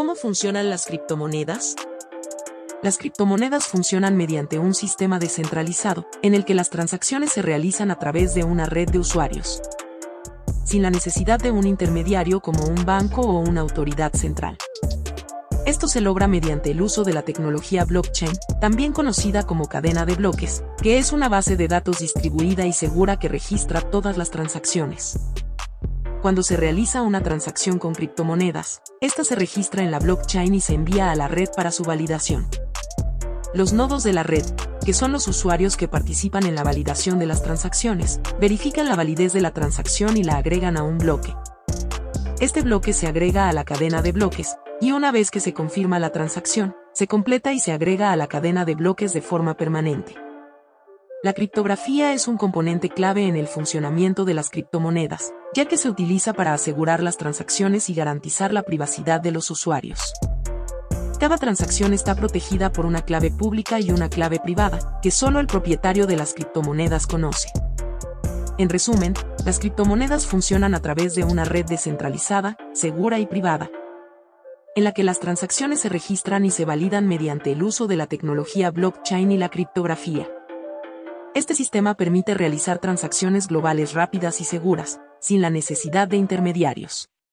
¿Cómo funcionan las criptomonedas? Las criptomonedas funcionan mediante un sistema descentralizado, en el que las transacciones se realizan a través de una red de usuarios, sin la necesidad de un intermediario como un banco o una autoridad central. Esto se logra mediante el uso de la tecnología blockchain, también conocida como cadena de bloques, que es una base de datos distribuida y segura que registra todas las transacciones. Cuando se realiza una transacción con criptomonedas, esta se registra en la blockchain y se envía a la red para su validación. Los nodos de la red, que son los usuarios que participan en la validación de las transacciones, verifican la validez de la transacción y la agregan a un bloque. Este bloque se agrega a la cadena de bloques, y una vez que se confirma la transacción, se completa y se agrega a la cadena de bloques de forma permanente. La criptografía es un componente clave en el funcionamiento de las criptomonedas, ya que se utiliza para asegurar las transacciones y garantizar la privacidad de los usuarios. Cada transacción está protegida por una clave pública y una clave privada, que solo el propietario de las criptomonedas conoce. En resumen, las criptomonedas funcionan a través de una red descentralizada, segura y privada, en la que las transacciones se registran y se validan mediante el uso de la tecnología blockchain y la criptografía. Este sistema permite realizar transacciones globales rápidas y seguras, sin la necesidad de intermediarios.